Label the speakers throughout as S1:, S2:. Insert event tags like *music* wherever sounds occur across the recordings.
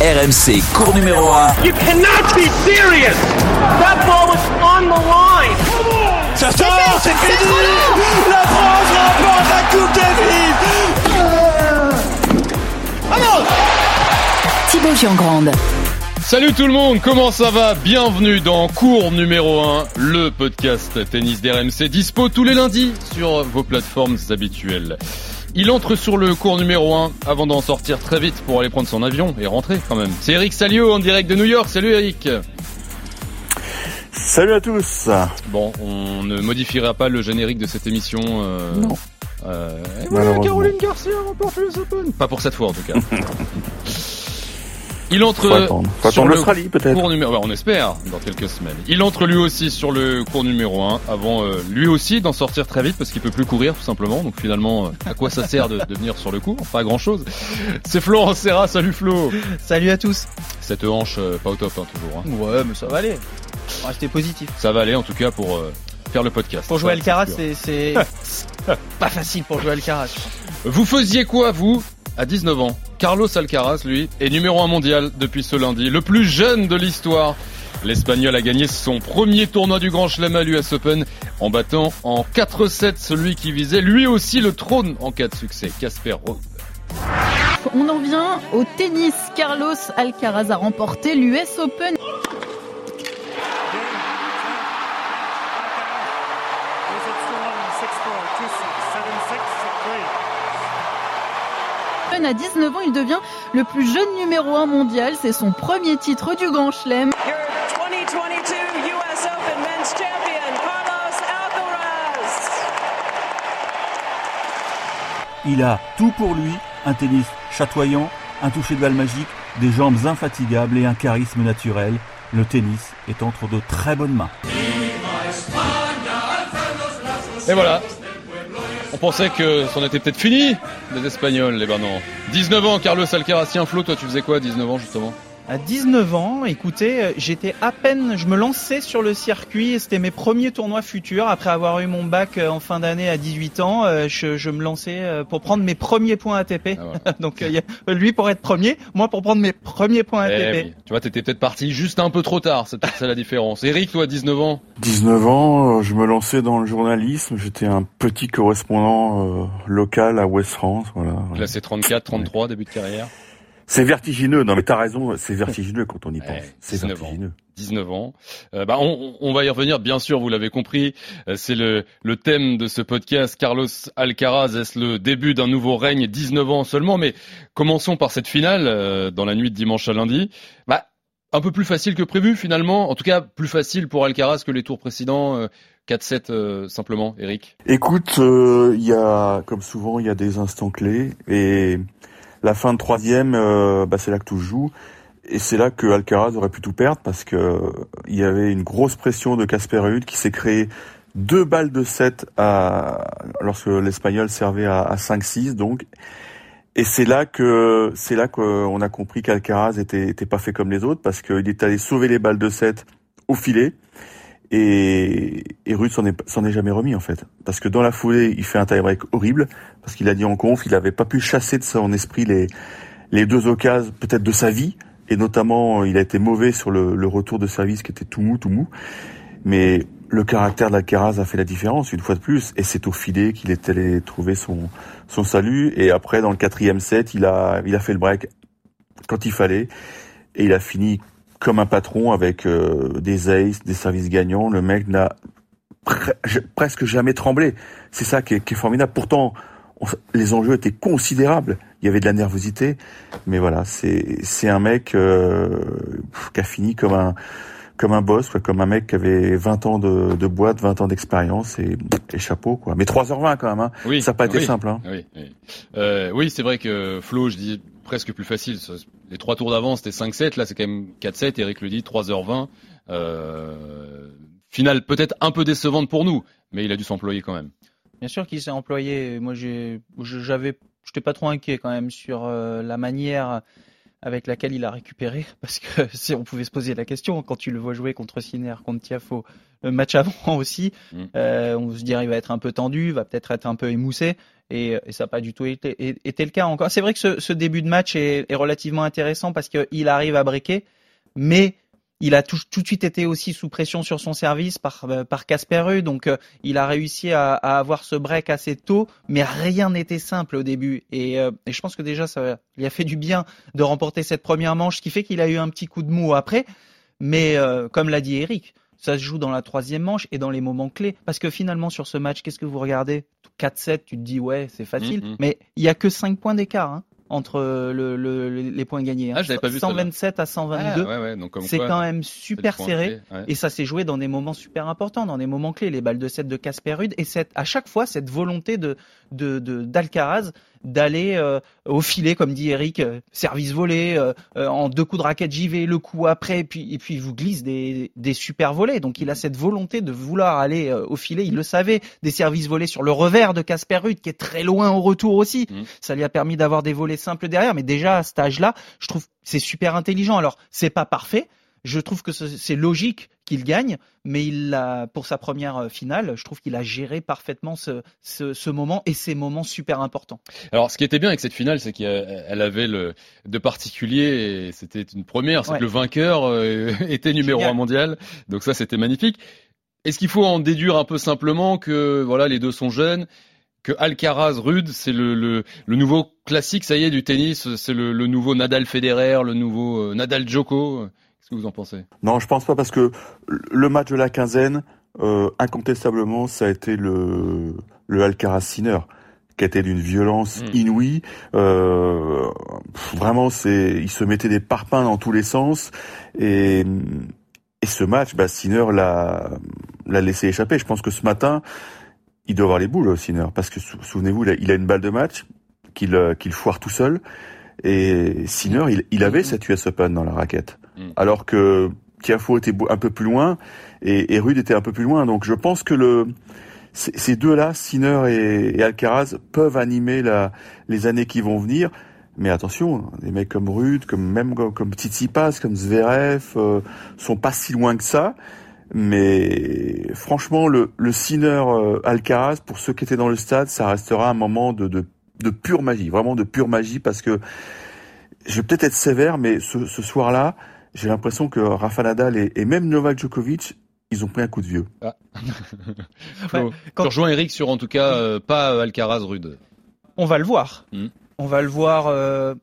S1: RMC, cours numéro 1.
S2: You cannot be serious! That ball was on the line!
S3: Ça sort, c'est fini La France remporte la Coupe Davis
S4: Ah non Thibaut Giangrande.
S5: Salut tout le monde, comment ça va? Bienvenue dans cours numéro 1, le podcast tennis d'RMC, dispo tous les lundis sur vos plateformes habituelles. Il entre sur le cours numéro 1 avant d'en sortir très vite pour aller prendre son avion et rentrer quand même. C'est Eric Salio en direct de New York. Salut Eric.
S6: Salut à tous.
S5: Bon, on ne modifiera pas le générique de cette émission. Euh,
S6: non.
S5: Euh, Caroline Garcia remporte le Open. Pas pour cette fois en tout cas. *laughs* Il entre
S6: sur l'Australie peut-être.
S5: Numéro... on espère dans quelques semaines. Il entre lui aussi sur le cours numéro 1 avant euh, lui aussi d'en sortir très vite parce qu'il peut plus courir tout simplement. Donc finalement, euh, à quoi ça sert de, de venir sur le cours? Pas grand chose. C'est Florent Serra. Salut Flo.
S7: Salut à tous.
S5: Cette hanche euh, pas au top hein, toujours. Hein.
S7: Ouais, mais ça va aller. Restez positif.
S5: Ça va aller en tout cas pour faire le podcast.
S7: Pour jouer Alcaraz, c'est *laughs* pas facile pour jouer Alcaraz.
S5: Vous faisiez quoi vous à 19 ans. Carlos Alcaraz, lui, est numéro 1 mondial depuis ce lundi, le plus jeune de l'histoire. L'Espagnol a gagné son premier tournoi du Grand Chelem à l'US Open en battant en 4-7 celui qui visait lui aussi le trône en cas de succès, Casper Ruud.
S4: On en vient au tennis. Carlos Alcaraz a remporté l'US Open. À 19 ans, il devient le plus jeune numéro 1 mondial. C'est son premier titre du Grand Chelem.
S6: Il a tout pour lui, un tennis chatoyant, un toucher de balle magique, des jambes infatigables et un charisme naturel. Le tennis est entre de très bonnes mains.
S5: Et voilà, on pensait que c'en était peut-être fini des Espagnols, les non. 19 ans, Carlos Alcaraz. Tiens, Flo, toi, tu faisais quoi à 19 ans, justement?
S7: À 19 ans, écoutez, euh, j'étais à peine, je me lançais sur le circuit, c'était mes premiers tournois futurs. Après avoir eu mon bac euh, en fin d'année à 18 ans, euh, je, me lançais pour prendre mes premiers points ATP. Ah *laughs* Donc lui pour être premier, moi pour prendre mes premiers points eh ATP.
S5: Tu vois, t'étais peut-être parti juste un peu trop tard, c'est peut-être ça la différence. Eric, toi, 19 ans?
S6: 19 ans, je me lançais dans le journalisme, j'étais un petit correspondant local à West France. Voilà.
S5: Classé 34, 33, début de carrière
S6: c'est vertigineux. Non, mais t'as raison, c'est vertigineux quand on y pense. c'est
S5: vertigineux. 19 ans. Euh, bah, on, on, va y revenir, bien sûr, vous l'avez compris. Euh, c'est le, le thème de ce podcast. Carlos Alcaraz, est-ce le début d'un nouveau règne? 19 ans seulement Mais commençons par cette finale euh, dans la nuit de dimanche à lundi. Bah, un peu plus facile que prévu finalement. En tout cas, plus facile pour Alcaraz que les tours précédents. 4-7 simplement, Eric?
S6: Écoute, il y a, comme souvent, il y a des instants clés. Et la fin de troisième, euh, bah, c'est là que tout joue. Et c'est là que Alcaraz aurait pu tout perdre parce que il y avait une grosse pression de Casper Ruud qui s'est créé deux balles de 7 à, lorsque l'Espagnol servait à, 5-6 donc. Et c'est là que c'est là qu'on a compris qu'Alcaraz était, était pas fait comme les autres parce qu'il est allé sauver les balles de 7 au filet. Et, et Ruud s'en est, s'en est jamais remis en fait. Parce que dans la foulée, il fait un tie-break horrible, parce qu'il a dit en conf, il avait pas pu chasser de son esprit les, les deux occasions peut-être de sa vie, et notamment il a été mauvais sur le, le retour de service qui était tout mou, tout mou. Mais le caractère d'Alcaraz a fait la différence une fois de plus, et c'est au filet qu'il est allé trouver son, son salut. Et après, dans le quatrième set, il a, il a fait le break quand il fallait, et il a fini comme un patron avec euh, des aces, des services gagnants. Le mec n'a presque jamais tremblé. C'est ça qui est, formidable. Pourtant, les enjeux étaient considérables. Il y avait de la nervosité, mais voilà, c'est c'est un mec euh, qui a fini comme un comme un boss, comme un mec qui avait 20 ans de, de boîte, 20 ans d'expérience et, et, chapeau quoi. Mais 3h20 quand même, hein. Oui, ça n'a pas été simple. Hein.
S5: Oui, oui. Euh, oui c'est vrai que Flo, je dis presque plus facile. Les trois tours d'avant, c'était 5-7. Là, c'est quand même 4-7. Eric le dit, 3h20. Euh, finale peut-être un peu décevante pour nous, mais il a dû s'employer quand même.
S7: Bien sûr qu'il s'est employé. Moi, j'avais, j'étais pas trop inquiet quand même sur euh, la manière avec laquelle il a récupéré, *laughs* parce que *laughs* si on pouvait se poser la question quand tu le vois jouer contre Sinner, contre Tiafo, le match avant *laughs* aussi, mm. euh, on se dirait il va être un peu tendu, va peut-être être un peu émoussé. Et, ça n'a pas du tout été, le cas encore. C'est vrai que ce, ce, début de match est, est relativement intéressant parce qu'il arrive à breaker, mais il a tout, tout, de suite été aussi sous pression sur son service par euh, par Casper donc euh, il a réussi à, à, avoir ce break assez tôt, mais rien n'était simple au début. Et, euh, et, je pense que déjà ça lui a fait du bien de remporter cette première manche, ce qui fait qu'il a eu un petit coup de mou après. Mais comme l'a dit Eric, ça se joue dans la troisième manche et dans les moments clés. Parce que finalement, sur ce match, qu'est-ce que vous regardez? 4-7, tu te dis, ouais, c'est facile. Mm, mm. Mais il y a que 5 points d'écart. Hein entre le, le, les points gagnés. Hein.
S5: Ah, pas vu
S7: 127 à 122.
S5: Ah,
S7: c'est quand même super serré. Et ça s'est joué dans des moments super importants, dans des moments clés. Les balles de 7 de Casper Rude. Et cette, à chaque fois, cette volonté de, de, d'Alcaraz d'aller euh, au filet, comme dit Eric, euh, service volé, euh, en deux coups de raquette j'y vais, le coup après, et puis, et puis il vous glisse des, des super volets. Donc il a cette volonté de vouloir aller au filet. Il le savait, des services volés sur le revers de Casper Ruud, qui est très loin au retour aussi. Mmh. Ça lui a permis d'avoir des volets simples derrière. Mais déjà à cet âge-là, je trouve c'est super intelligent. Alors c'est pas parfait, je trouve que c'est logique qu'il gagne, mais il a, pour sa première euh, finale, je trouve qu'il a géré parfaitement ce, ce, ce, moment et ces moments super importants.
S5: Alors, ce qui était bien avec cette finale, c'est qu'elle avait le de particulier, et c'était une première, c'est que le vainqueur euh, *laughs* était numéro un mondial. Donc ça, c'était magnifique. Est-ce qu'il faut en déduire un peu simplement que voilà, les deux sont jeunes, que Alcaraz Rude, c'est le, le, le, nouveau classique, ça y est, du tennis, c'est le, le, nouveau Nadal Federer, le nouveau euh, Nadal Djoko Qu'est-ce que vous en pensez?
S6: Non, je pense pas parce que le match de la quinzaine, euh, incontestablement, ça a été le, le Alcaraz Sinner qui était d'une violence hmm. inouïe. Euh, vraiment, c'est, il se mettait des parpaings dans tous les sens. Et, et ce match, bah, Sinner l'a, l'a laissé échapper. Je pense que ce matin, il doit avoir les boules, Sinner, parce que souvenez-vous, il a une balle de match qu'il qu'il foire tout seul. Et Sinner, il, il avait cette US Open dans la raquette. Mm. alors que Tiafo était un peu plus loin et, et Rude était un peu plus loin. Donc je pense que le ces deux-là, Sinner et, Alcaraz, peuvent animer la, les années qui vont venir. Mais attention, des mecs comme Rude, comme même comme Tsitsipas, comme Zverev, euh, sont pas si loin que ça. Mais franchement, le, le Sinner euh, Alcaraz, pour ceux qui étaient dans le stade, ça restera un moment de, de, de pure magie, vraiment de pure magie, parce que je vais peut-être être sévère, mais ce, ce soir-là, j'ai l'impression que Rafa Nadal et, même Novak Djokovic, ils ont pris un coup de vieux. Ah. *laughs*
S5: quand... Je rejoins Eric sur en tout cas euh, pas Alcaraz rude.
S7: On va le voir. Hmm. On va le voir euh,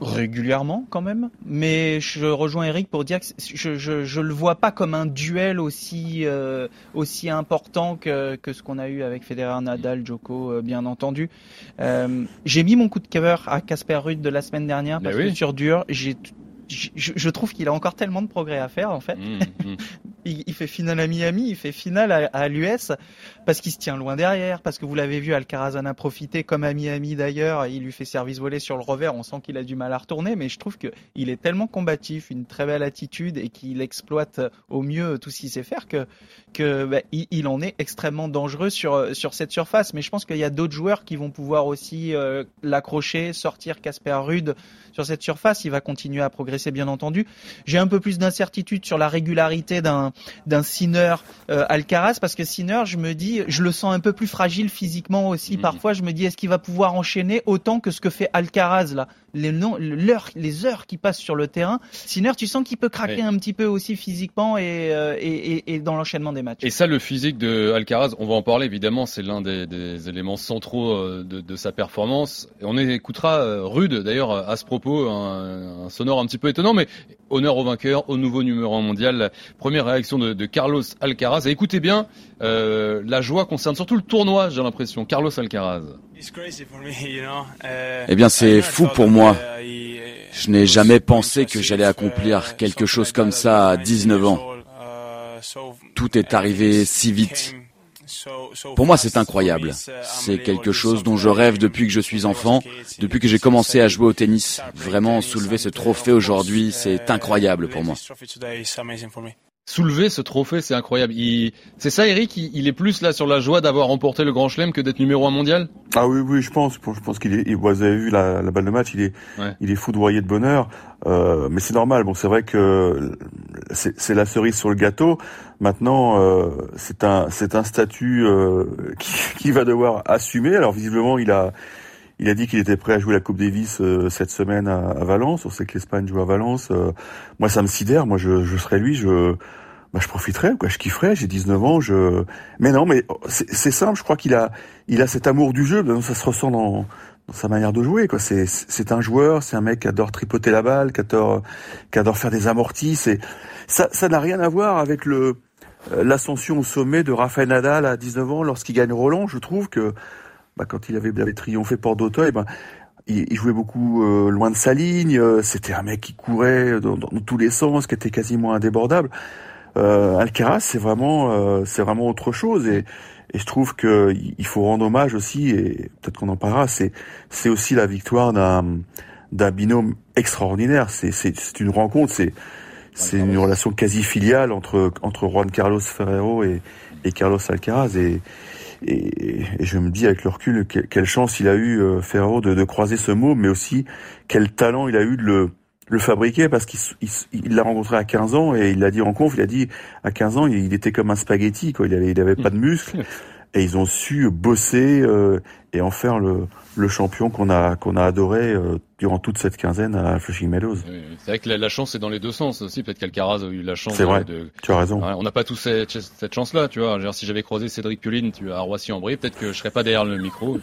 S7: régulièrement quand même, mais je rejoins Eric pour dire que je, je, je le vois pas comme un duel aussi euh, aussi important que, que ce qu'on a eu avec Federer, Nadal, Djoko, bien entendu. j'ai mis mon coup de cœur à Casper Ruud de la semaine dernière parce que sur dur, j'ai je, je, trouve qu'il a encore tellement de progrès à faire en fait. Mmh, mmh. *laughs* il, il, fait finale à Miami, il fait finale à, à l'US parce qu'il se tient loin derrière, parce que vous l'avez vu, Alcaraz en a profité comme à Miami d'ailleurs. Il lui fait service volé sur le revers, on sent qu'il a du mal à retourner, mais je trouve que il est tellement combatif, une très belle attitude et qu'il exploite au mieux tout ce qu'il sait faire que que bah, il, il, en est extrêmement dangereux sur sur cette surface. Mais je pense qu'il y a d'autres joueurs qui vont pouvoir aussi euh, l'accrocher, sortir Casper Rude sur cette surface. Il va continuer à progresser bien entendu. J'ai un peu plus d'incertitude sur la régularité d'un d'un Sinner euh, Alcaraz parce que Sinner, je me dis, je le sens un peu plus fragile physiquement aussi. Mhm. Parfois, je me dis, est-ce qu'il va pouvoir enchaîner autant que ce que fait Alcaraz là? Les, heures qui passent sur le terrain. Sinner, tu sens qu'il peut craquer un petit peu aussi physiquement euh, et, et, et, dans l'enchaînement des matchs.
S5: Et ça, le physique de Alcaraz, on va en parler évidemment, c'est l'un des, des, éléments centraux euh, de, de, sa performance. Et on écoutera Rude d'ailleurs à ce propos, un, un sonore un petit peu étonnant, mais honneur au vainqueur, au nouveau numéro 1 mondial. première réaction de, de, Carlos Alcaraz. Et écoutez bien, euh, la joie concerne surtout le tournoi, j'ai l'impression. Carlos Alcaraz.
S1: Eh bien, c'est fou pour moi. Je n'ai jamais pensé que j'allais accomplir quelque chose comme ça à 19 ans. Tout est arrivé si vite. Pour moi, c'est incroyable. C'est quelque chose dont je rêve depuis que je suis enfant, depuis que j'ai commencé à jouer au tennis. Vraiment, soulever ce trophée aujourd'hui, c'est incroyable pour moi.
S5: Soulever ce trophée, c'est incroyable. C'est ça, Eric il... est plus là sur la joie d'avoir remporté le Grand Chelem que d'être numéro un mondial?
S6: Ah oui, oui, je pense. Je pense qu'il est. Vous avez vu la, balle de match, il est, il est foudroyé de bonheur. Euh, mais c'est normal. Bon, c'est vrai que c'est la cerise sur le gâteau. Maintenant, euh, c'est un c'est un statut euh, *laughs* qui, qui, va devoir assumer. Alors visiblement, il a il a dit qu'il était prêt à jouer la Coupe Davis euh, cette semaine à, à, Valence. On sait que l'Espagne joue à Valence. Euh, moi, ça me sidère. Moi, je, je serais lui. Je bah, je profiterais, quoi. Je kifferais. J'ai 19 ans. Je mais non, mais c'est simple. Je crois qu'il a il a cet amour du jeu. Ça se ressent dans dans sa manière de jouer. Quoi. C'est, c'est un joueur, c'est un mec qui adore tripoter la balle, qui adore, qui adore faire des amortis. C'est, ça, ça n'a rien à voir avec le, euh, l'ascension au sommet de Rafael Nadal à 19 ans lorsqu'il gagne Roland. Je trouve que bah, quand il avait, avait triomphé Port d'Auteuil, ben, il, il, jouait beaucoup euh, loin de sa ligne. Euh, c'était un mec qui courait dans, dans, tous les sens, qui était quasiment indébordable. Euh, Alcaraz, c'est vraiment, c'est vraiment autre chose. Et, et je trouve que il faut rendre hommage aussi, et peut-être qu'on en parlera, c'est c'est aussi la victoire d'un d'un binôme extraordinaire. C'est c'est une rencontre, c'est c'est une relation quasi filiale entre entre Juan Carlos Ferrero et et Carlos Alcaraz et et, je me dis avec le recul quelle chance il a eu euh, Ferrero de, de croiser ce mot, mais aussi quel talent il a eu de le le fabriquer parce qu'il il l'a rencontré à 15 ans et il l'a dit en conf, il a dit à 15 ans il, était comme un spaghetti quoi, il avait il avait pas de muscles *laughs* et ils ont su bosser euh, et en faire le le champion qu'on a qu'on a adoré euh, durant toute cette quinzaine à Flushing Meadows.
S5: c'est vrai que la, chance est dans les deux sens aussi. Peut-être qu'Alcaraz a eu la chance.
S6: C'est vrai. tu as raison.
S5: on n'a pas tous cette, cette chance-là, tu vois. Genre, si j'avais croisé Cédric Pioline tu à Roissy-en-Brie, peut-être que je serais pas derrière le micro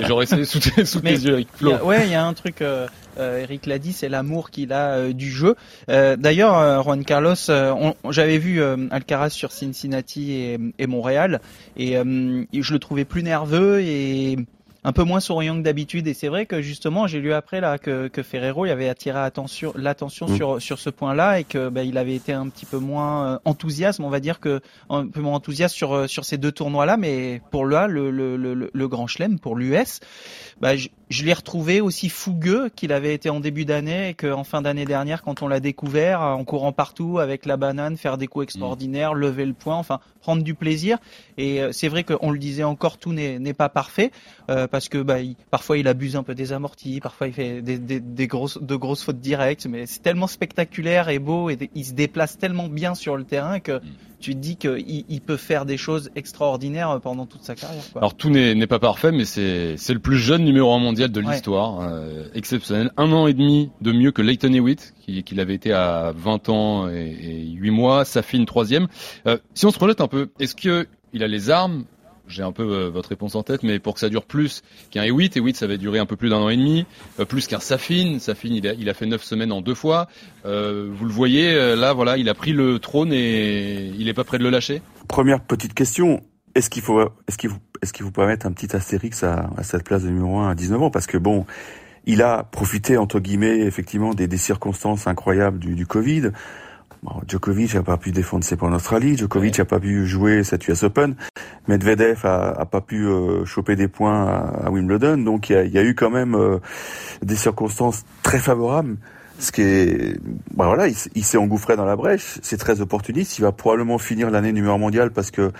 S5: et j'aurais essayé sous tes, sous tes yeux avec Flo.
S7: ouais, il y a un truc. Euh, euh, Eric l'a dit, c'est l'amour qu'il a euh, du jeu. Euh, D'ailleurs, Juan Carlos, j'avais vu Alcaraz sur Cincinnati et, et Montréal, et je le trouvais plus nerveux et un peu moins souriant que d'habitude. Et c'est vrai que justement, j'ai lu après là que, que Ferrero il avait attiré l'attention mm. sur sur ce point-là et que bah, il avait été un petit peu moins euh, enthousiaste, on va dire que un peu moins enthousiaste sur euh, sur ces deux tournois-là. Mais pour là, le le, le, le Grand Chelem, pour l'US, bah, je, je l'ai retrouvé aussi fougueux qu'il avait été en début d'année et qu'en fin d'année dernière, quand on l'a découvert, en courant partout avec la banane, faire des coups extraordinaires, lever le point, enfin prendre du plaisir. Et euh, c'est vrai qu'on le disait encore, tout n'est pas parfait euh, parce que bah, il, parfois il abuse un peu des amortis, parfois il fait des, des, des grosses, de grosses fautes directes, mais c'est tellement spectaculaire et beau et il se déplace tellement bien sur le terrain que mm tu te dis qu'il il peut faire des choses extraordinaires pendant toute sa carrière. Quoi.
S5: Alors tout n'est pas parfait, mais c'est le plus jeune numéro un mondial de l'histoire, euh, exceptionnel. Un an et demi de mieux que Leighton Hewitt, qui, qui avait été à 20 ans et, et 8 mois, Safin troisième. Euh, si on se projette un peu, est-ce que il a les armes j'ai un peu euh, votre réponse en tête, mais pour que ça dure plus qu'un E8, E8 ça va durer un peu plus d'un an et demi, euh, plus qu'un Safin, Safin il a, il a fait neuf semaines en deux fois. Euh, vous le voyez, là voilà, il a pris le trône et il est pas prêt de le lâcher.
S6: Première petite question, est-ce qu'il faut, est-ce qu'il vous, est-ce qu'il vous peut mettre un petit astérix à, à cette place de numéro 1 à 19 ans, parce que bon, il a profité entre guillemets effectivement des, des circonstances incroyables du, du Covid. Bon, Djokovic n'a pas pu défendre ses points en Australie, Djokovic n'a pas pu jouer cette US Open, Medvedev a, a pas pu euh, choper des points à, Wimbledon, donc il y a, y a, eu quand même euh, des circonstances très favorables. Ce qui est, bah voilà, il, il s'est engouffré dans la brèche, c'est très opportuniste. Il va probablement finir l'année numéro mondial parce que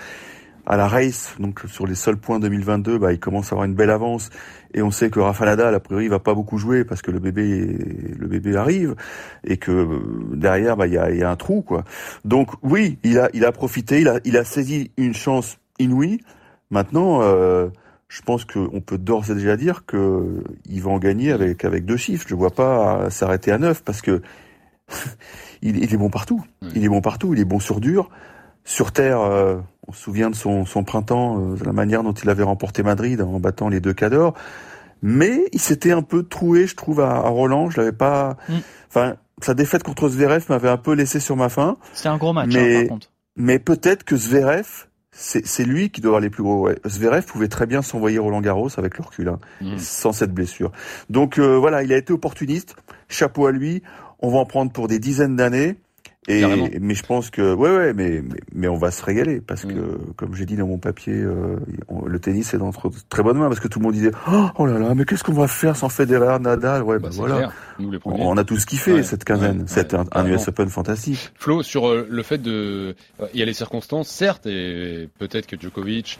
S6: à la race, donc sur les seuls points 2022, bah, il commence à avoir une belle avance. Et on sait que Rafa Nadal, a priori, il va pas beaucoup jouer parce que le bébé, le bébé arrive et que euh, derrière, bah, il y a, y a un trou, quoi. Donc oui, il a, il a profité, il a, il a saisi une chance inouïe. Maintenant, euh, je pense qu'on peut d'ores et déjà dire que il va en gagner avec avec deux chiffres. Je vois pas s'arrêter à neuf parce que *laughs* il, il, est bon partout. Il est bon partout. Il est bon sur dur, sur terre. Euh, on se souvient de son, son printemps, euh, de la manière dont il avait remporté Madrid en battant les deux cadors. Mais il s'était un peu troué, je trouve, à, Roland. Je l'avais pas. Mm. Enfin, sa défaite contre Zverev m'avait un peu laissé sur ma faim.
S7: C'était un gros match, hein, mais, par contre.
S6: Mais peut-être que Zverev, c'est lui qui doit avoir les plus gros. Ouais. Zverev pouvait très bien s'envoyer Roland Garros avec le recul, hein, mm. sans cette blessure. Donc euh, voilà, il a été opportuniste. Chapeau à lui. On va en prendre pour des dizaines d'années. Et, mais je pense que ouais ouais mais mais, on va se régaler parce que mm. comme j'ai dit dans mon papier euh, le tennis est de très bonnes mains parce que tout le monde disait oh, oh là là mais qu'est-ce qu'on va faire sans Federer Nadal? Ouais bah, bah voilà. on a qu'il fait cette quinzaine. C'est un, un US Open fantastique.
S5: Flo sur euh, le fait de euh, il y a les circonstances certes et peut-être que Djokovic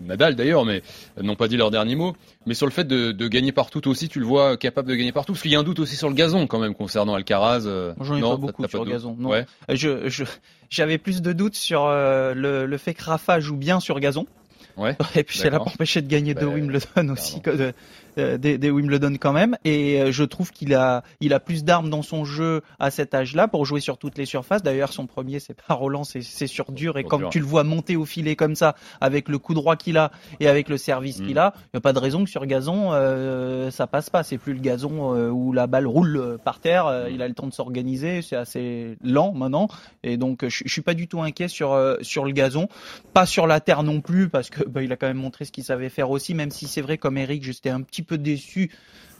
S5: Nadal d'ailleurs mais n'ont pas dit leur dernier mot mais sur le fait de, de, gagner partout aussi tu le vois capable de gagner partout parce qu'il y a un doute aussi sur le gazon quand même concernant Alcaraz
S7: j'en ai pas beaucoup sur le gazon. Non. Je, j'avais plus de doutes sur le, le fait que Rafa joue bien sur gazon.
S5: Ouais. *laughs*
S7: Et puis ça l'a pas empêché de gagner deux Wimbledon aussi, de, euh, des, des, Wimbledon quand même. Et euh, je trouve qu'il a, il a plus d'armes dans son jeu à cet âge-là pour jouer sur toutes les surfaces. D'ailleurs, son premier, c'est pas Roland, c'est sur dur. Et comme tu le vois monter au filet comme ça, avec le coup droit qu'il a et avec le service mm. qu'il a, il n'y a pas de raison que sur gazon, euh, ça passe pas. C'est plus le gazon euh, où la balle roule par terre. Mm. Il a le temps de s'organiser. C'est assez lent maintenant. Et donc, je, je suis pas du tout inquiet sur sur le gazon, pas sur la terre non plus, parce que bah, il a quand même montré ce qu'il savait faire aussi. Même si c'est vrai, comme Eric, j'étais un petit peu déçu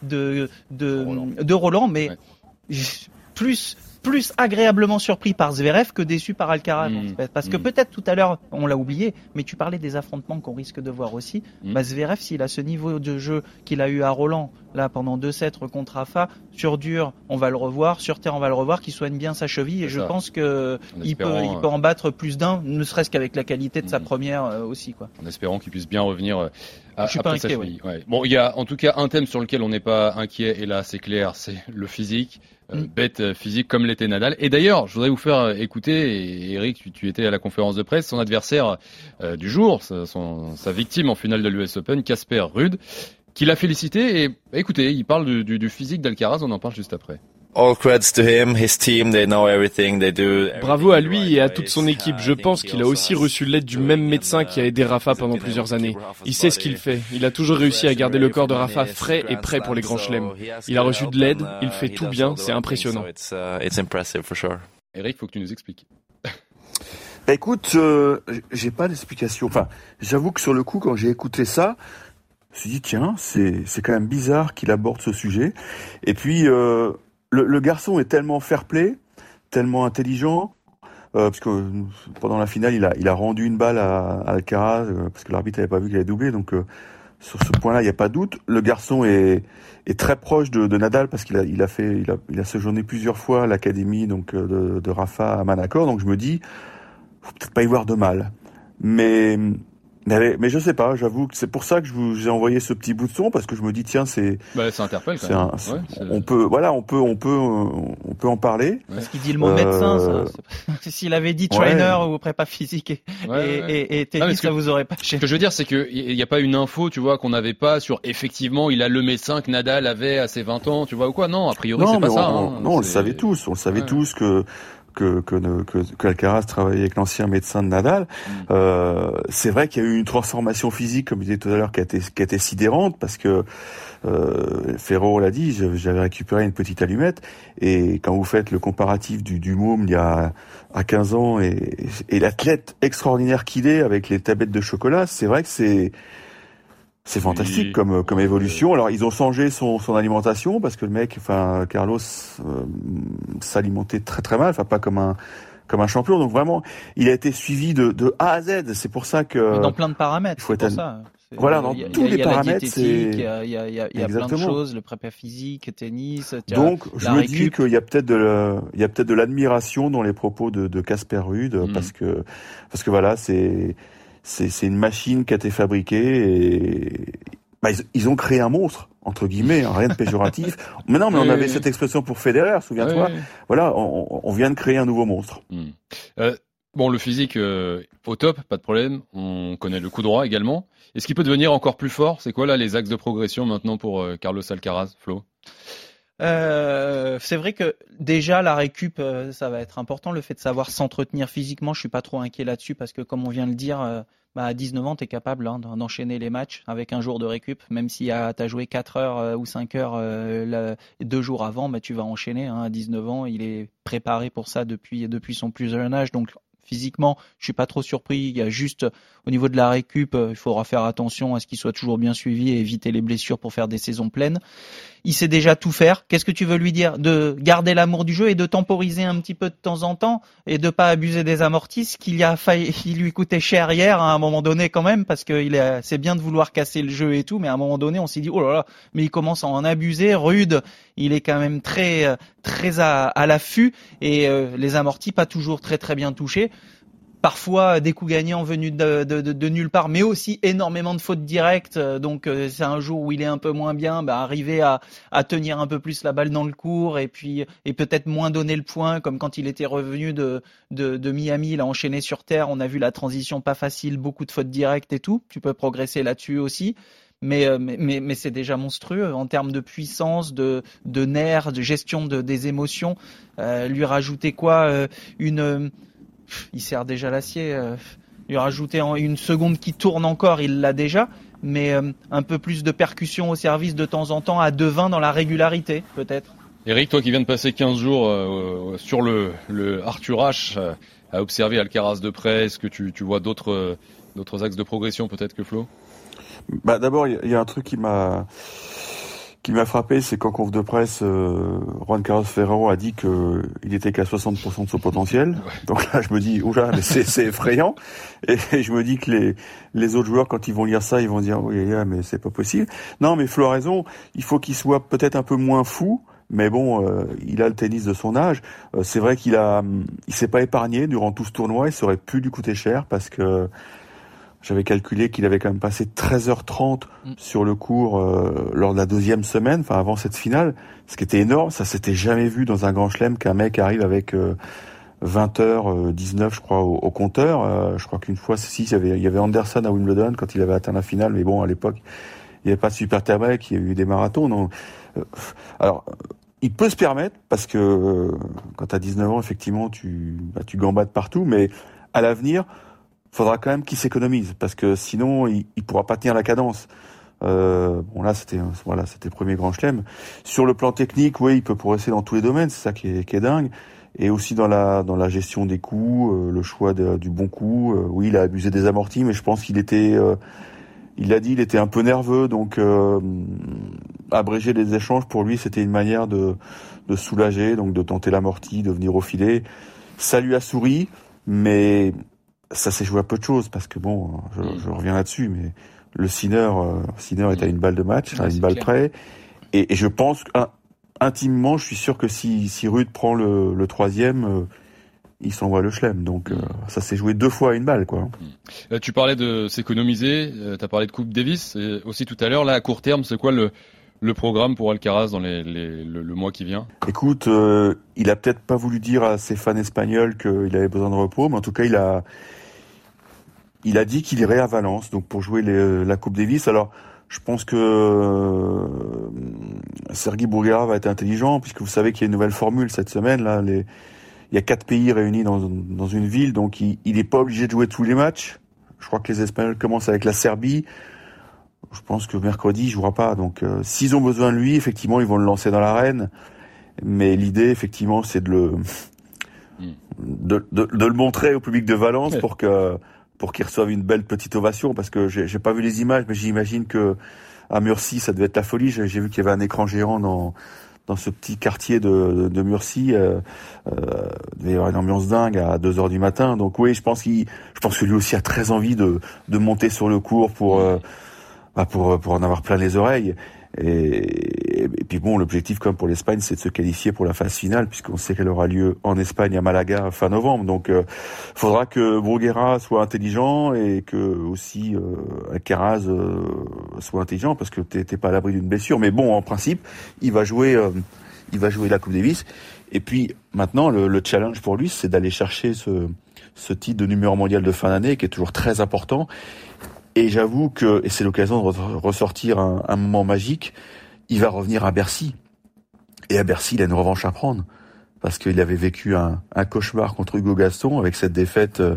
S7: de, de, Roland. de Roland, mais plus plus agréablement surpris par Zverev que déçu par Alcaraz. Hmm. Parce que hmm. peut-être tout à l'heure, on l'a oublié, mais tu parlais des affrontements qu'on risque de voir aussi. Mm. Bah, Zverev, s'il a ce niveau de jeu qu'il a eu à Roland, là, pendant deux sets contre Rafa, sur dur, on va le revoir, sur terre, on va le revoir, qu'il soigne bien sa cheville, et je pense que il peut, il peut en battre plus d'un, ne serait-ce qu'avec la qualité de sa hmm. première euh, aussi, quoi.
S5: En espérant qu'il puisse bien revenir euh,
S7: je suis pas inquiet,
S5: Bon, il y a en tout cas un thème sur lequel on n'est pas inquiet, et là c'est clair, c'est le physique. Euh, mm. bête euh, physique comme Nadal. Et d'ailleurs, je voudrais vous faire euh, écouter, Eric, tu, étais à la conférence de presse, son adversaire du jour, sa, victime en finale de l'US Open, Casper Rude, qui l'a félicité. Et écoutez, il parle du, du physique d'Alcaraz, on en parle juste après.
S8: Bravo à lui et à toute son équipe. Je pense qu'il a aussi reçu l'aide du même médecin qui a aidé Rafa pendant plusieurs années. Il sait ce qu'il fait. Il a toujours réussi à garder le corps de Rafa frais et prêt pour les grands chelems. Il a reçu de l'aide, il fait tout bien, c'est impressionnant.
S5: Eric, faut que tu nous expliques. *laughs*
S6: Bah, écoute, euh, j'ai pas d'explication. Enfin, j'avoue que sur le coup, quand j'ai écouté ça, je me suis dit tiens, c'est c'est quand même bizarre qu'il aborde ce sujet. Et puis euh, le, garçon est tellement fair-play, tellement intelligent, euh, parce que pendant la finale, il a, il a rendu une balle à, à Alcaraz, euh, parce que l'arbitre n'avait pas vu qu'il avait doublé, donc euh, sur ce point-là, il n'y a pas de doute. Le garçon est, est très proche de, de Nadal, parce qu'il a, il a fait, il a, il a séjourné plusieurs fois à l'académie donc de, de Rafa à Manacor, donc je me dis, faut peut-être pas y voir de mal. Mais mais, mais je sais pas, j'avoue que c'est pour ça que je vous ai envoyé ce petit bout de son parce que je me dis tiens c'est
S5: bah, ça interpelle quand même.
S6: on peut voilà on peut on peut on peut en parler.
S7: Parce qu'il dit le mot médecin. Euh... *laughs* S'il avait dit trainer ou prépa physique et, et, et, et ça vous aurait pas.
S5: Ce que je veux dire c'est que il n'y a pas une info tu vois qu'on n'avait pas sur effectivement il a le médecin que Nadal avait à ses 20 ans tu vois ou quoi non a priori c'est pas ça.
S6: Hein. non on le savait tous on le savait tous que que, que, que, que Alcaraz travaillait avec l'ancien médecin de Nadal. Mm. Euh, c'est vrai qu'il y a eu une transformation physique, comme je disais tout à l'heure, qui a été, qui a été sidérante parce que euh, Ferro l'a dit, j'avais récupéré une petite allumette et quand vous faites le comparatif du, du môme il y a à 15 ans et, et l'athlète extraordinaire qu'il est avec les tablettes de chocolat, c'est vrai que c'est c'est fantastique comme comme évolution. Alors ils ont changé son, son alimentation parce que le mec, enfin Carlos, euh, s'alimentait très très mal, enfin pas comme un comme un champion. Donc vraiment, il a été suivi de, de A à Z. C'est pour ça que
S7: dans plein de paramètres. c'est pour ça.
S6: Voilà, dans tous les paramètres,
S7: il y a, il y a, il y a, il y a plein de choses, le prépa physique, tennis.
S6: Donc, je me dis qu'il y a peut-être de, il y a peut-être de l'admiration dans les propos de Casper Rude, mm. parce que, parce que voilà, c'est, c'est une machine qui a été fabriquée et bah, ils, ont créé un monstre entre guillemets, hein, rien de péjoratif. *laughs* mais non, mais on avait cette expression pour Federer, souviens-toi. Voilà, on, vient de créer un nouveau monstre.
S5: Hmm. Euh, bon, le physique euh, au top, pas de problème. On connaît le coup droit également. Est-ce qu'il peut devenir encore plus fort? C'est quoi là les axes de progression maintenant pour euh, Carlos Alcaraz, Flo?
S7: Euh, c'est vrai que déjà la récup, euh, ça va être important. Le fait de savoir s'entretenir physiquement, je suis pas trop inquiet là-dessus parce que comme on vient de le dire, euh, bah, à 19 ans, tu es capable hein, d'enchaîner les matchs avec un jour de récup. Même si tu as joué 4 heures ou 5 heures deux jours avant, bah, tu vas enchaîner. Hein, à 19 ans, il est préparé pour ça depuis, depuis son plus jeune âge. Donc physiquement, je suis pas trop surpris. Il y a juste au niveau de la récup, il faudra faire attention à ce qu'il soit toujours bien suivi et éviter les blessures pour faire des saisons pleines il sait déjà tout faire. Qu'est-ce que tu veux lui dire? De garder l'amour du jeu et de temporiser un petit peu de temps en temps et de pas abuser des amortis, qu'il a failli, *laughs* il lui coûtait cher hier à un moment donné quand même parce que il est, c'est bien de vouloir casser le jeu et tout, mais à un moment donné on s'est dit oh là là, mais il commence à en abuser. Rude, il est quand même très très à, l'affût et euh, les amortis pas toujours très très bien touchés parfois des coups gagnants venus de, de, de, nulle part, mais aussi énormément de fautes directes. Donc c'est un jour où il est un peu moins bien, bah, arriver à, à tenir un peu plus la balle dans le cours et puis et peut-être moins donner le point, comme quand il était revenu de, de, de Miami, il a enchaîné sur terre. On a vu la transition pas facile, beaucoup de fautes directes et tout. Tu peux progresser là-dessus aussi. Mais, mais, mais, c'est déjà monstrueux en termes de puissance, de, de nerfs, de gestion de, des émotions. Euh, lui rajouter quoi Une il sert déjà l'acier. Euh, lui rajouter en une seconde qui tourne encore, il l'a déjà, mais euh, un peu plus de percussion au service de temps en temps à 2-20 dans la régularité, peut-être.
S5: Eric, toi qui viens de passer 15 jours euh, sur le, le Arthur H à observer Alcaraz de près, est-ce que tu, tu vois d'autres d'autres axes de progression peut-être que Flo?
S6: Bah, D'abord, il y, y, a un truc qui m'a qui m'a frappé, c'est qu'en conf de presse, euh, Juan Carlos Ferrero a dit que il était qu'à 60% de son potentiel. Donc là, je me dis, oula, mais c'est effrayant. Et, je me dis que les, les autres joueurs, quand ils vont lire ça, ils vont dire, oui, mais c'est pas possible. Non, mais Flo a raison. Il faut qu'il soit peut-être un peu moins fou. Mais bon, euh, il a le tennis de son âge. Euh, c'est vrai qu'il a, il s'est pas épargné durant tout ce tournoi. Il serait pu lui coûter cher parce que j'avais calculé qu'il avait quand même passé 13h30 mm. sur le cours euh, lors de la deuxième semaine, enfin avant cette finale, ce qui était énorme. Ça s'était jamais vu dans un grand chelem qu'un mec arrive avec 20h19, 19 je crois, au, compteur. Euh, je crois qu'une fois, si, il y, avait, il y avait Anderson à Wimbledon quand il avait atteint la finale, mais bon, à l'époque, il n'y avait pas de super break, il y a eu des marathons. Donc, euh, alors, il peut se permettre, parce que quand tu as 19 ans, effectivement, tu, bah, tu gambades partout, mais à l'avenir, faudra quand même qu'il s'économise parce que sinon il, il pourra pas tenir la cadence. Euh, bon là c'était voilà c'était le premier grand chelem. Sur le plan technique, oui, il peut progresser dans tous les domaines, c'est ça qui est, qui est, dingue. Et aussi dans la dans la gestion des coups, euh, le choix du bon coup. Euh, oui, il a abusé des amortis, mais je pense qu'il était, euh, il l'a dit, il était un peu nerveux, donc abréger les échanges pour lui c'était une manière de de soulager, donc de tenter l'amorti, de venir au filet. Ça lui a souri, mais ça s'est joué à peu de choses parce que bon, je, mm. je reviens là-dessus, mais le Sinner, euh, Sinner est à mm. une balle de match, à une balle près, et, et, je pense intimement, je suis sûr que si, si Rude prend le, le troisième, euh, il s'envoie le chelem. Donc euh, mm. ça s'est joué deux fois à une balle, quoi.
S5: Tu parlais de s'économiser, tu as parlé de Coupe Davis et aussi tout à l'heure. Là, à court terme, c'est quoi le le programme pour Alcaraz dans les, les, le, mois qui vient
S6: Écoute, euh, il a peut-être pas voulu dire à ses fans espagnols qu'il avait besoin de repos, mais en tout cas, il a, il a dit qu'il irait à Valence, donc pour jouer les, la Coupe Davis. Alors, je pense que euh, Sergi Bourguera va être intelligent, puisque vous savez qu'il y a une nouvelle formule cette semaine. Là, il y a quatre pays réunis dans, dans une ville, donc il n'est pas obligé de jouer tous les matchs. Je crois que les Espagnols commencent avec la Serbie. Je pense que mercredi, il jouera pas. Donc, euh, s'ils ont besoin de lui, effectivement, ils vont le lancer dans l'arène. Mais l'idée, effectivement, c'est de le hmm. de, de, de, le montrer au public de Valence pour que pour qu'il reçoive une belle petite ovation parce que j'ai pas vu les images mais j'imagine que à Murcie ça devait être la folie j'ai vu qu'il y avait un écran géant dans dans ce petit quartier de, de Murcie euh, euh, il y avoir une ambiance dingue à 2 heures du matin donc oui je pense qu'il je pense que lui aussi a très envie de de monter sur le cours pour euh, bah pour pour en avoir plein les oreilles et, et, puis bon, l'objectif comme pour l'Espagne, c'est de se qualifier pour la phase finale, puisqu'on sait qu'elle aura lieu en Espagne à Malaga fin novembre. Donc, euh, faudra que Bruguera soit intelligent et que aussi euh, Alcaraz euh, soit intelligent, parce que t'es pas à l'abri d'une blessure. Mais bon, en principe, il va jouer, euh, il va jouer la Coupe Davis. Et puis maintenant, le, le challenge pour lui, c'est d'aller chercher ce, ce titre de numéro mondial de fin d'année, qui est toujours très important. Et j'avoue que, et c'est l'occasion de ressortir un, un, moment magique, il va revenir à Bercy. Et à Bercy, il a une revanche à prendre. Parce qu'il avait vécu un, un, cauchemar contre Hugo Gaston avec cette défaite euh,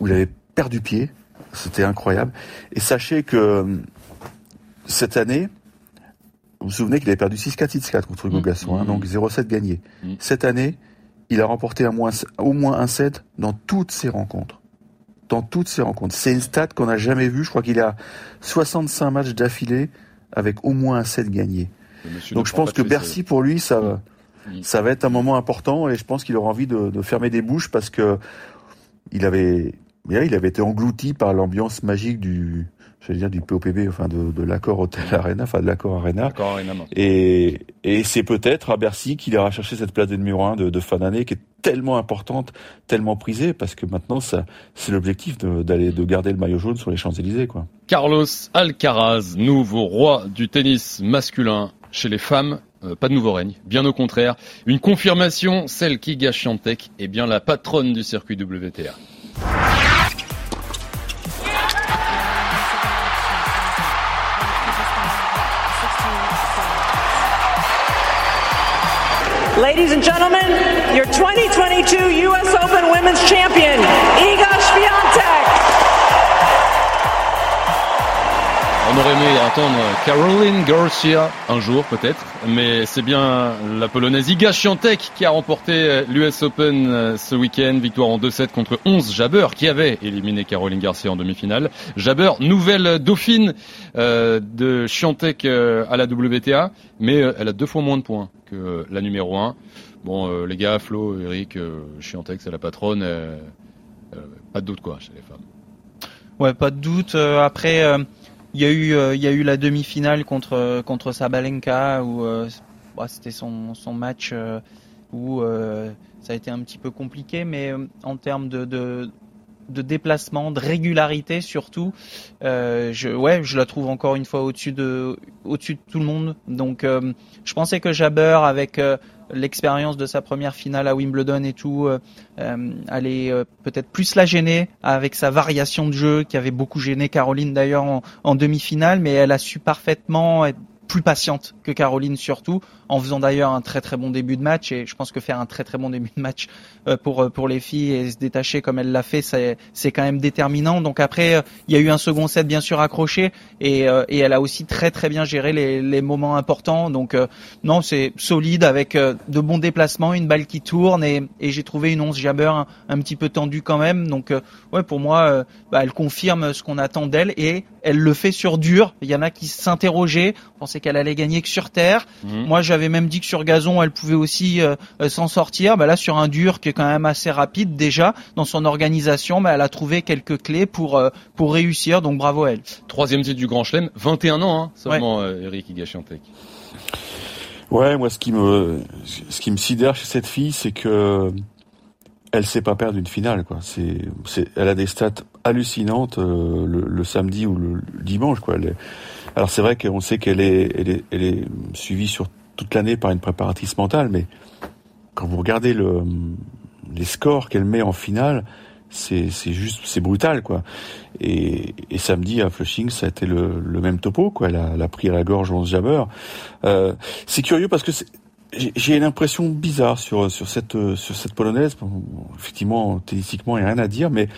S6: où il avait perdu pied. C'était incroyable. Et sachez que euh, cette année, vous vous souvenez qu'il avait perdu 6-4, 6-4 contre Hugo mmh, Gaston, hein, mmh. donc 0-7 gagné. Mmh. Cette année, il a remporté un moins, au moins un set dans toutes ses rencontres dans toutes ses rencontres. C'est une stat qu'on n'a jamais vue. Je crois qu'il a 65 matchs d'affilée avec au moins un set gagné. Donc je pense que Bercy, pour lui, ça, va, ça va être un moment important et je pense qu'il aura envie de, de, fermer des bouches parce que il avait, mais il avait été englouti par l'ambiance magique du, j'allais dire du POPB, enfin de, de l'accord Hotel Arena, enfin de l'accord Arena. Et, et c'est peut-être à Bercy qu'il ira chercher cette place de numéro 1 de, de fin d'année qui est tellement importante, tellement prisée, parce que maintenant ça, c'est l'objectif d'aller de, garder le maillot jaune sur les Champs-Élysées, quoi.
S5: Carlos Alcaraz, nouveau roi du tennis masculin chez les femmes. Euh, pas de nouveau règne, bien au contraire. Une confirmation, celle qui gâche Chantec est bien la patronne du circuit WTA.
S9: Ladies and gentlemen, your 2022 U.S. Open Women's Champion, Iga Swiatek.
S5: On aurait aimé entendre Caroline Garcia un jour peut-être, mais c'est bien la polonaise Iga Świątek qui a remporté l'US Open euh, ce week-end, victoire en 2-7 contre 11 Jabber qui avait éliminé Caroline Garcia en demi-finale. Jabber, nouvelle dauphine euh, de Świątek euh, à la WTA, mais elle a deux fois moins de points que la numéro 1. Bon, les gars, Flo, Eric, Świątek c'est la patronne, pas de doute quoi chez les femmes.
S7: Ouais, pas de doute. après il y a eu, euh, il y a eu la demi-finale contre contre Sabalenka où euh, bah, c'était son, son match euh, où ça a été un petit peu compliqué, mais en termes de, de de déplacement, de régularité surtout. Euh, je, ouais, je la trouve encore une fois au-dessus de, au-dessus de tout le monde. Donc, euh, je pensais que Jabber, avec euh, l'expérience de sa première finale à Wimbledon et tout, allait peut-être plus la gêner avec sa variation de jeu qui avait beaucoup gêné Caroline d'ailleurs en, en demi-finale, mais elle a su parfaitement être plus patiente que Caroline surtout, en faisant d'ailleurs un très très bon début de match. Et je pense que faire un très très bon début de match euh, pour euh, pour les filles et se détacher comme elle l'a fait, c'est c'est quand même déterminant. Donc après, euh, il y a eu un second set bien sûr accroché et et elle a aussi très très bien géré les les moments importants. Donc non, c'est solide avec de bons déplacements, une balle qui tourne et et j'ai trouvé une 11 jabber un, petit peu tendue quand même. Donc ouais, pour moi, bah, elle confirme ce qu'on attend d'elle et elle le fait sur dur. Il y en a qui s'interrogeaient, pensaient qu'elle allait gagner que sur terre. Mhm. Moi, j'avais même dit que sur gazon, elle pouvait aussi euh, euh, s'en sortir. Bah là, sur un dur qui est quand même assez rapide déjà dans son organisation, bah, elle a trouvé quelques clés pour euh, pour réussir. Donc bravo à elle.
S5: Troisième titre du Grand Chelem, 21 ans hein, seulement, Eric Higashiantec.
S6: Ouais, moi, ce qui me ce qui me sidère chez cette fille, c'est que elle sait pas perdre une finale quoi. C'est, c'est, elle a des stats hallucinantes euh, le, samedi ou le, dimanche quoi. alors c'est vrai qu'on sait qu'elle est, elle est, elle est suivie sur toute l'année par une préparatrice mentale, mais quand vous regardez le, les scores qu'elle met en finale, c'est, juste, c'est brutal quoi. Et, samedi à Flushing, ça a été le, même topo quoi. Elle a, pris à la gorge 11 Jabber. Euh, c'est curieux parce que j'ai une impression bizarre sur sur cette sur cette polonaise. effectivement, tennistiquement, il n'y a rien à dire, mais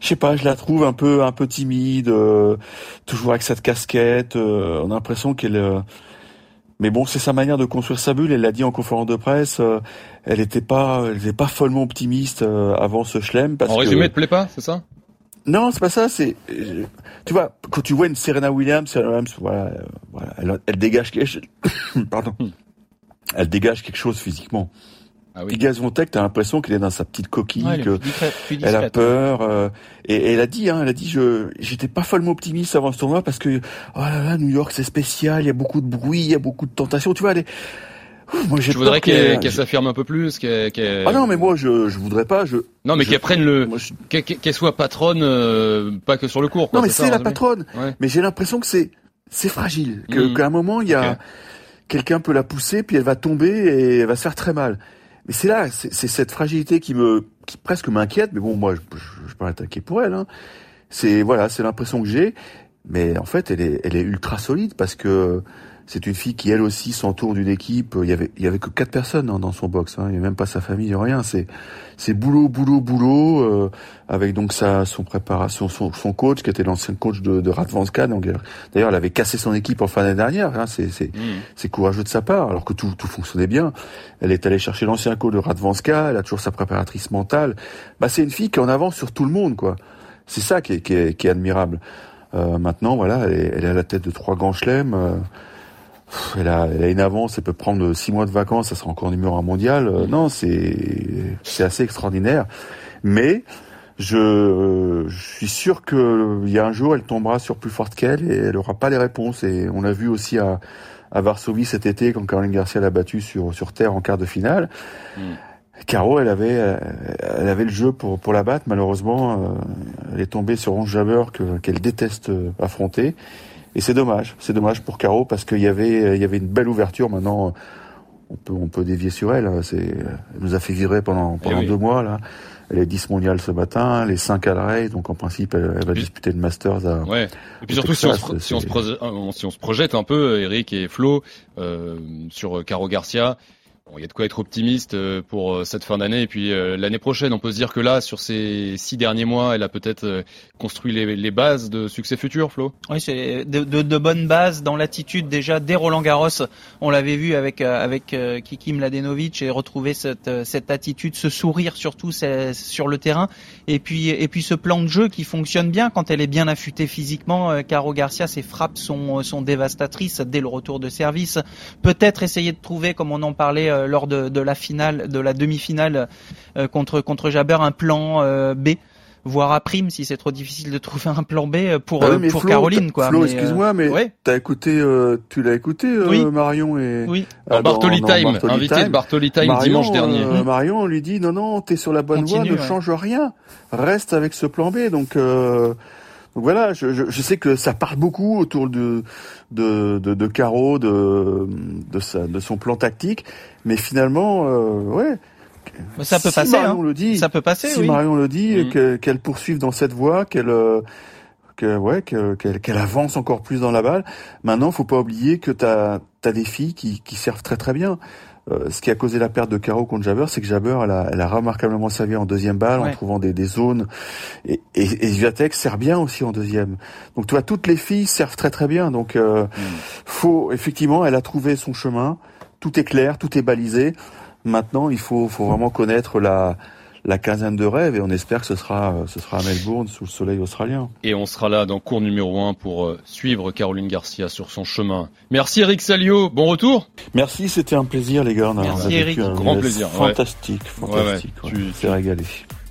S6: je sais pas, je la trouve un peu un peu timide, euh, toujours avec cette casquette. Euh, on a l'impression qu'elle. Euh, mais bon, c'est sa manière de construire sa bulle. Elle l'a dit en conférence de presse. elle n'était pas, elle était pas follement optimiste avant ce.
S5: Parce en résumé, elle te plaît pas, c'est ça?
S6: Non, c'est pas ça. C'est, tu vois, quand tu vois une Serena Williams, Serena Williams, voilà, voilà elle, elle dégage quelque, *coughs* pardon, elle dégage quelque chose physiquement. Ah oui. tu t'as l'impression qu'elle est dans sa petite coquille, elle a peur. Euh, et, elle a dit, hein, elle a dit, je, j'étais pas follement optimiste avant ce tournoi parce que, oh là là, New York c'est spécial, il y a beaucoup de bruit, il y a beaucoup de tentations. Tu vois, elle est,
S5: moi, je voudrais qu'elle s'affirme un peu plus. Qu
S6: ah non, mais moi, je, je voudrais pas. Je,
S5: non, mais qu'elle prenne le, qu'elle soit patronne, euh, pas que sur le cours.
S6: Quoi, non, mais c'est la patronne. Mais j'ai l'impression que c'est, c'est fragile. Que, mm. qu'à un moment, il y a, quelqu'un peut la pousser, puis elle va tomber et elle va se faire très mal. Mais c'est là, c'est cette fragilité qui me, qui presque m'inquiète. Mais bon, moi, je, je, je peux attaquer pour elle. Hein. C'est voilà, c'est l'impression que j'ai. Mais en fait, elle est, elle est ultra solide parce que c'est une fille qui elle aussi s'entoure d'une équipe. Il y avait, il y avait que quatre personnes hein, dans son box. Hein. Il n'y a même pas sa famille, rien. C'est, c'est boulot, boulot, boulot. Euh, avec donc sa, son préparation, son, son coach qui était l'ancien coach de, de Radvanska. Donc d'ailleurs, elle avait cassé son équipe en fin d'année dernière. Hein. C'est, c'est, mmh. c'est courageux de sa part, alors que tout, tout fonctionnait bien. Elle est allée chercher l'ancien coach de Radvanska. Elle a toujours sa préparatrice mentale. Bah, c'est une fille qui est en avance sur tout le monde, quoi. C'est ça qui est, qui est, qui est admirable. Euh, maintenant, voilà, elle est, elle est, à la tête de trois grands chelems. Euh, elle a, elle a une avance, elle peut prendre six mois de vacances, ça sera encore numéro un mondial. Euh, non, c'est c'est assez extraordinaire. Mais je, je suis sûr qu'il y a un jour, elle tombera sur plus forte qu'elle et elle aura pas les réponses. Et on l'a vu aussi à, à Varsovie cet été quand Caroline Garcia l'a battue sur, sur terre en quart de finale. Mm. Caro, elle avait, elle avait le jeu pour, pour la battre. Malheureusement, euh, elle est tombée sur Ronge Jabber qu'elle déteste affronter. Et c'est dommage. C'est dommage pour Caro parce qu'il y avait, il y avait une belle ouverture. Maintenant, on peut, on peut dévier sur elle. C'est, elle nous a fait virer pendant, eh pendant deux mois, là. Elle est 10 mondiales ce matin, les 5 à l'arrêt, donc en principe elle, va disputer le Masters à.
S5: Ouais. Et puis surtout si, on se, si, on se projette, si on se projette un peu, Eric et Flo, euh, sur Caro Garcia, il y a de quoi être optimiste euh, pour euh, cette fin d'année et puis euh, l'année prochaine. On peut se dire que là, sur ces six derniers mois, elle a peut-être construit les, bases de succès futur, Flo?
S7: Oui, c'est de, de, bonnes bases dans l'attitude déjà dès Roland Garros. On l'avait vu avec avec Kiki Mladenovic et retrouver cette cette attitude, ce sourire surtout sur le terrain. Et puis et puis ce plan de jeu qui fonctionne bien quand elle est bien affûtée physiquement. Caro Garcia, ses frappes sont sont dévastatrices dès le retour de service. Peut-être essayer de trouver, comme on en parlait euh, lors de, la finale, de la demi-finale euh, contre contre Jabber, un plan euh, B voire à prime si c'est trop difficile de trouver un plan B pour ah pour Caroline quoi.
S6: Flo, excuse-moi, mais t'as écouté, tu l'as écouté Marion et
S5: oui. dans, Bartoli Time, invité de Bartoli Time dimanche dernier.
S6: Marion lui dit non non, t'es sur la bonne voie, ne change rien, reste avec ce plan B donc. Donc voilà, je, je, je, sais que ça parle beaucoup autour de de, de, de Caro, de de, sa, de son plan tactique, mais finalement, euh, ouais.
S7: Ça peut passer. Marion hein. le dit, ça peut passer.
S6: Si Marion le dit, mm. qu'elle poursuive dans cette voie, qu'elle euh, que, ouais, qu'elle qu'elle avance encore plus dans la balle. Maintenant, faut pas oublier que t'as as des filles qui, qui servent très très bien. Euh, ce qui a causé la perte de Caro contre Jabber, c'est que Jabber, elle a, elle a remarquablement servi en deuxième balle, en trouvant des, des zones. Et, et, et sert bien aussi en deuxième. Donc, tu vois, toutes les filles servent très très bien. Donc, euh, mm. faut effectivement, elle a trouvé son chemin. Tout est clair, tout est balisé. Maintenant, il faut, faut vraiment connaître la, la quinzaine de rêves et on espère que ce sera, ce sera à Melbourne sous le soleil australien.
S5: Et on sera là dans cours numéro 1 pour euh, suivre Caroline Garcia sur son chemin. Merci Eric Salio, bon retour.
S6: Merci, c'était un plaisir les gars.
S7: Merci Eric,
S5: grand plaisir.
S6: Fantastique, fantastique. Ouais, ouais. Tu régalé.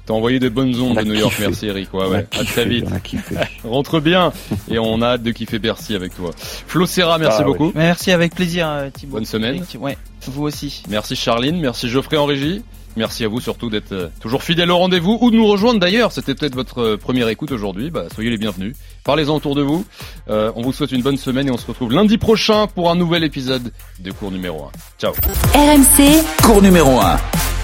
S5: T'as envoyé des bonnes ondes de New York, merci Eric. Ouais, ouais. à très vite. *laughs* Rentre bien et on a hâte de kiffer Bercy avec toi. Flo Serra, merci ah beaucoup.
S7: Merci avec plaisir euh, Thibaut.
S5: Bonne semaine.
S7: Ouais, vous aussi.
S5: Merci Charline, merci Geoffrey en régie. Merci à vous surtout d'être euh, toujours fidèle au rendez-vous ou de nous rejoindre d'ailleurs. C'était peut-être votre euh, première écoute aujourd'hui. Bah, soyez les bienvenus. Parlez-en autour de vous. Euh, on vous souhaite une bonne semaine et on se retrouve lundi prochain pour un nouvel épisode de cours numéro 1. Ciao.
S10: RMC, cours numéro 1.